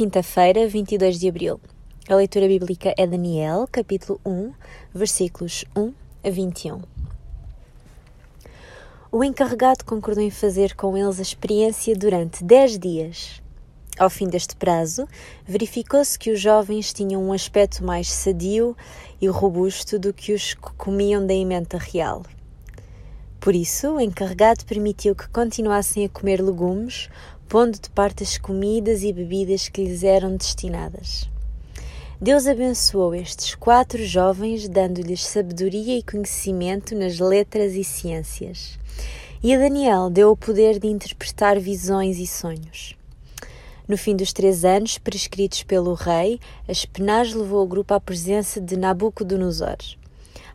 quinta-feira, 22 de abril. A leitura bíblica é Daniel, capítulo 1, versículos 1 a 21. O encarregado concordou em fazer com eles a experiência durante 10 dias. Ao fim deste prazo, verificou-se que os jovens tinham um aspecto mais sadio e robusto do que os que comiam da emenda real. Por isso, o encarregado permitiu que continuassem a comer legumes, pondo de parte as comidas e bebidas que lhes eram destinadas. Deus abençoou estes quatro jovens, dando-lhes sabedoria e conhecimento nas letras e ciências. E a Daniel deu o poder de interpretar visões e sonhos. No fim dos três anos prescritos pelo rei, Aspenaz levou o grupo à presença de Nabucodonosor.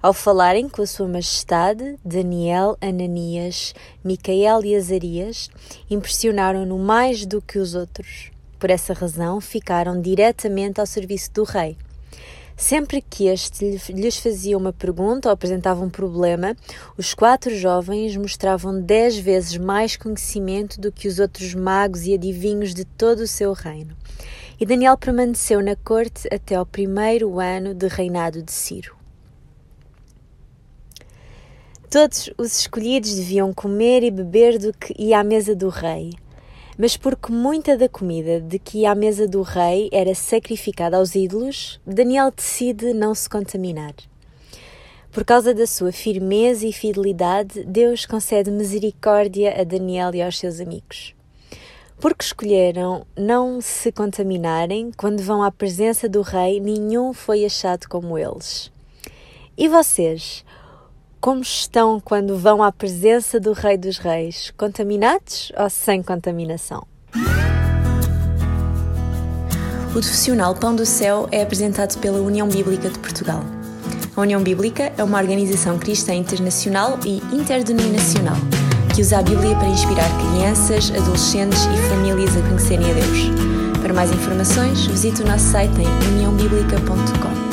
Ao falarem com a sua majestade, Daniel, Ananias, Micael e Azarias impressionaram-no mais do que os outros. Por essa razão, ficaram diretamente ao serviço do rei. Sempre que este lhes fazia uma pergunta ou apresentava um problema, os quatro jovens mostravam dez vezes mais conhecimento do que os outros magos e adivinhos de todo o seu reino. E Daniel permaneceu na corte até ao primeiro ano de reinado de Ciro. Todos os escolhidos deviam comer e beber do que ia à mesa do rei mas porque muita da comida de que ia à mesa do rei era sacrificada aos ídolos, Daniel decide não se contaminar. Por causa da sua firmeza e fidelidade, Deus concede misericórdia a Daniel e aos seus amigos. Porque escolheram não se contaminarem, quando vão à presença do rei, nenhum foi achado como eles. E vocês? Como estão quando vão à presença do Rei dos Reis? Contaminados ou sem contaminação? O profissional Pão do Céu é apresentado pela União Bíblica de Portugal. A União Bíblica é uma organização cristã internacional e interdenominacional que usa a Bíblia para inspirar crianças, adolescentes e famílias a conhecerem a Deus. Para mais informações, visite o nosso site em uniãobíblica.com.